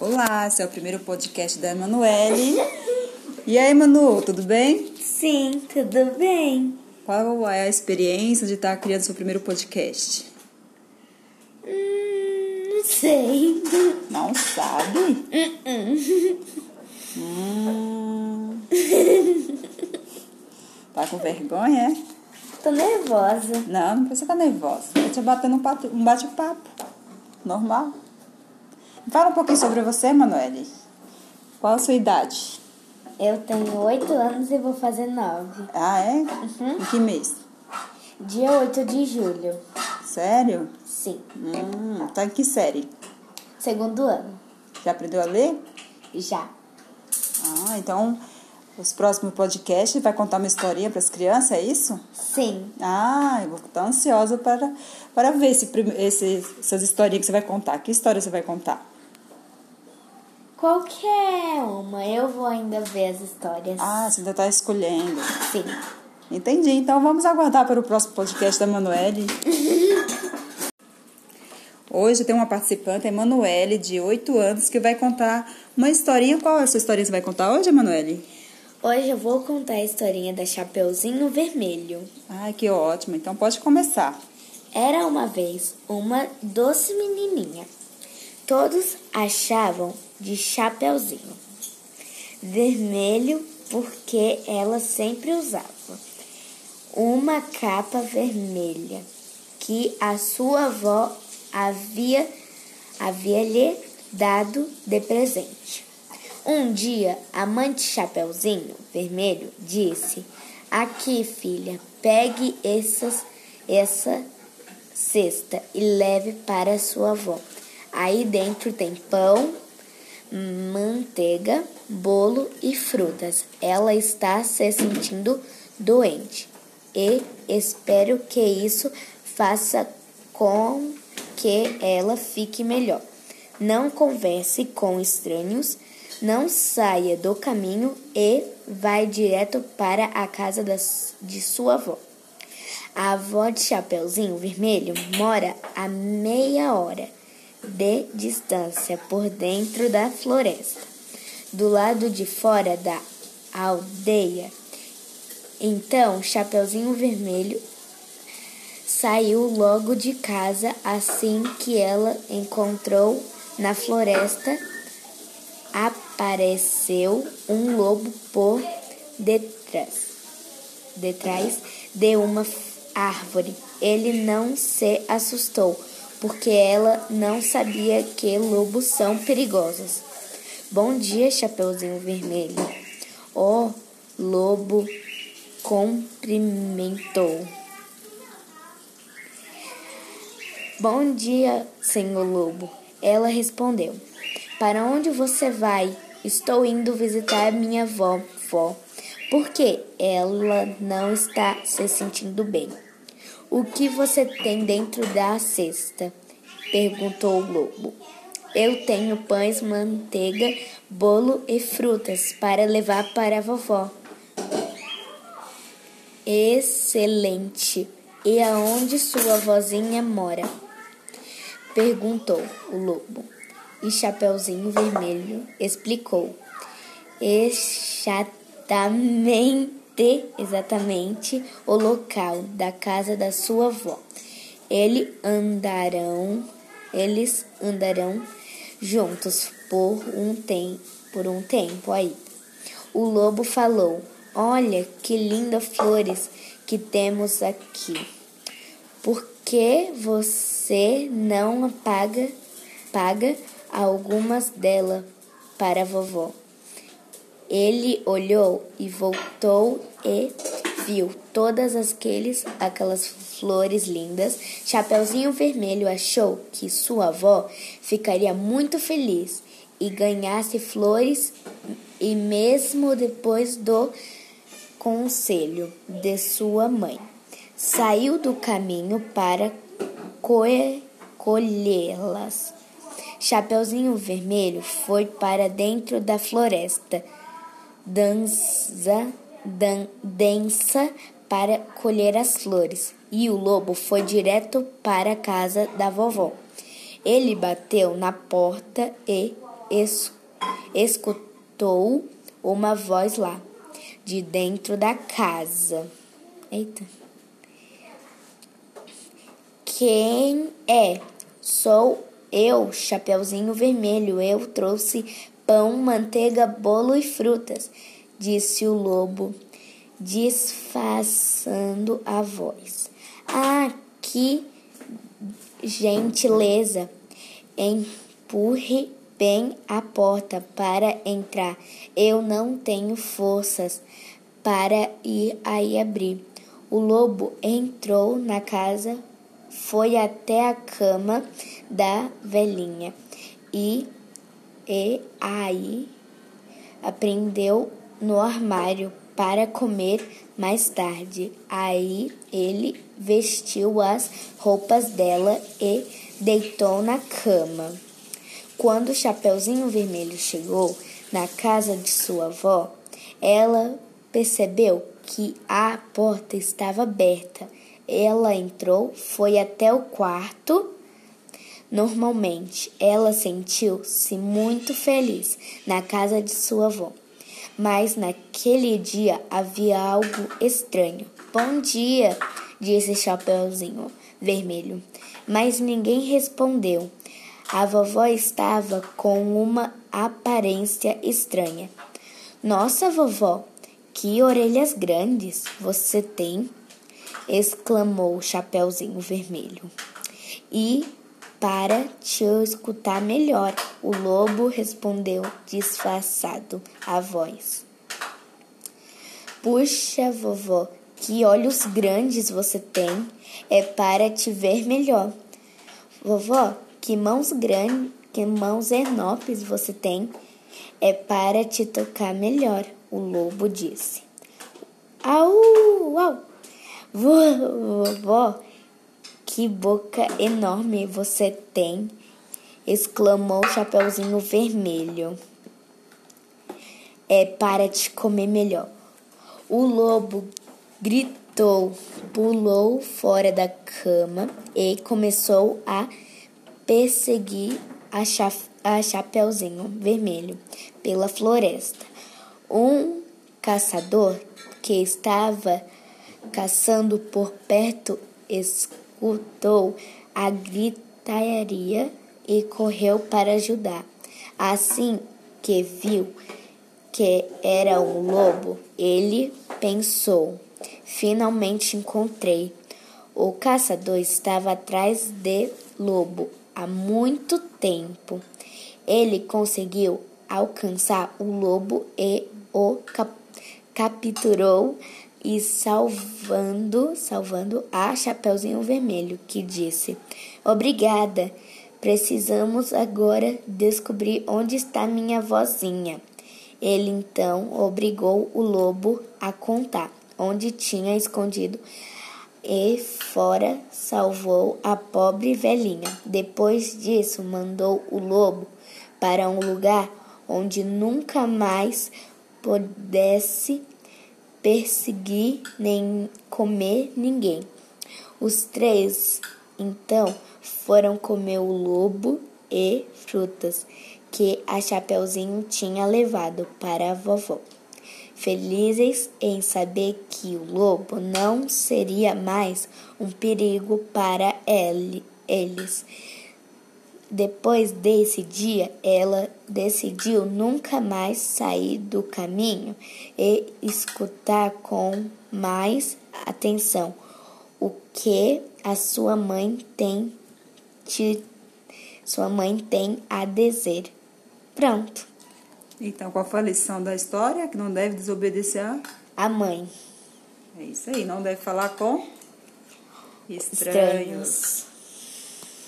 Olá, esse é o primeiro podcast da Emanuele. E aí, Manu, tudo bem? Sim, tudo bem. Qual é a experiência de estar criando seu primeiro podcast? Hum, não sei. Não sabe? Uh-uh. Hum. Tá com vergonha, é? Tô nervosa. Não, não precisa estar nervosa. Eu te batendo bate- um bate-papo. Normal. Fala um pouquinho sobre você, Manuele. Qual a sua idade? Eu tenho oito anos e vou fazer nove. Ah, é? Uhum. Em que mês? Dia 8 de julho. Sério? Sim. Hum, tá em que série? Segundo ano. Já aprendeu a ler? Já. Ah, então os próximos podcasts vai contar uma historinha para as crianças, é isso? Sim. Ah, eu vou estar ansiosa para, para ver esse, esse, essas historinhas que você vai contar. Que história você vai contar? Qualquer uma. Eu vou ainda ver as histórias. Ah, você ainda está escolhendo. Sim. Entendi. Então vamos aguardar para o próximo podcast da Manuele. Hoje tem uma participante, a Emanuele, de 8 anos, que vai contar uma historinha. Qual é a sua historinha que você vai contar hoje, Emanuele? Hoje eu vou contar a historinha da Chapeuzinho Vermelho. Ai, que ótimo. Então pode começar. Era uma vez uma doce menininha. Todos achavam de chapeuzinho vermelho porque ela sempre usava uma capa vermelha que a sua avó havia, havia lhe dado de presente. Um dia, a mãe de Chapeuzinho Vermelho disse: Aqui, filha, pegue essas, essa cesta e leve para sua avó. Aí dentro tem pão, manteiga, bolo e frutas. Ela está se sentindo doente e espero que isso faça com que ela fique melhor. Não converse com estranhos, não saia do caminho e vai direto para a casa das, de sua avó. A avó de Chapeuzinho Vermelho mora a meia hora de distância por dentro da floresta, do lado de fora da aldeia. Então, Chapeuzinho Vermelho saiu logo de casa assim que ela encontrou na floresta. Apareceu um lobo por detrás, detrás de uma árvore. Ele não se assustou, porque ela não sabia que lobos são perigosos. Bom dia, Chapeuzinho Vermelho. O lobo cumprimentou. Bom dia, senhor lobo. Ela respondeu: Para onde você vai? Estou indo visitar minha avó. vó. Por que ela não está se sentindo bem? O que você tem dentro da cesta? perguntou o lobo. Eu tenho pães, manteiga, bolo e frutas para levar para a vovó. Excelente! E aonde sua vozinha mora? Perguntou o lobo. E Chapeuzinho Vermelho explicou. Exatamente, exatamente o local da casa da sua avó. Eles andarão, eles andarão juntos por um tempo, por um tempo aí. O lobo falou: Olha que lindas flores que temos aqui. Por que você não paga, paga algumas delas para a vovó? Ele olhou e voltou e viu todas aqueles, aquelas flores lindas. Chapeuzinho Vermelho achou que sua avó ficaria muito feliz e ganhasse flores e mesmo depois do conselho de sua mãe. Saiu do caminho para co- colhê-las. Chapeuzinho Vermelho foi para dentro da floresta, dança, dan, densa para colher as flores, e o lobo foi direto para a casa da vovó. Ele bateu na porta e es, escutou uma voz lá, de dentro da casa. Eita. Quem é? Sou eu, Chapeuzinho Vermelho. Eu trouxe pão, manteiga, bolo e frutas, disse o lobo, disfarçando a voz. Ah, que gentileza! Empurre bem a porta para entrar. Eu não tenho forças para ir aí abrir. O lobo entrou na casa, foi até a cama da velhinha e, e aí aprendeu no armário para comer mais tarde. Aí ele vestiu as roupas dela e deitou na cama. Quando o Chapeuzinho Vermelho chegou na casa de sua avó, ela percebeu que a porta estava aberta. Ela entrou, foi até o quarto. Normalmente, ela sentiu-se muito feliz na casa de sua avó. Mas naquele dia havia algo estranho. Bom dia, disse Chapeuzinho Vermelho. Mas ninguém respondeu. A vovó estava com uma aparência estranha. Nossa, vovó, que orelhas grandes você tem! exclamou Chapeuzinho Vermelho. E para te escutar melhor, o lobo respondeu disfarçado a voz. Puxa, vovó, que olhos grandes você tem! É para te ver melhor. Vovó, que mãos grandes, que mãos enormes você tem! É para te tocar melhor, o lobo disse. Au, au! Vovó, que boca enorme você tem! exclamou o Chapeuzinho Vermelho. É para te comer melhor. O lobo gritou, pulou fora da cama e começou a perseguir a, cha a Chapeuzinho Vermelho pela floresta. Um caçador que estava caçando por perto escutou a gritaria e correu para ajudar. Assim que viu que era um lobo, ele pensou: finalmente encontrei. O caçador estava atrás de lobo há muito tempo. Ele conseguiu alcançar o lobo e o cap capturou e salvando, salvando a Chapeuzinho Vermelho, que disse: "Obrigada. Precisamos agora descobrir onde está minha vozinha." Ele então obrigou o lobo a contar onde tinha escondido e fora salvou a pobre velhinha. Depois disso, mandou o lobo para um lugar onde nunca mais pudesse perseguir nem comer ninguém. Os três então foram comer o lobo e frutas que a Chapeuzinho tinha levado para a vovó. Felizes em saber que o lobo não seria mais um perigo para ele, eles. Depois desse dia, ela decidiu nunca mais sair do caminho e escutar com mais atenção o que a sua mãe tem te, sua mãe tem a dizer. Pronto. Então, qual foi a lição da história? Que não deve desobedecer a, a mãe. É isso aí, não deve falar com estranhos. estranhos.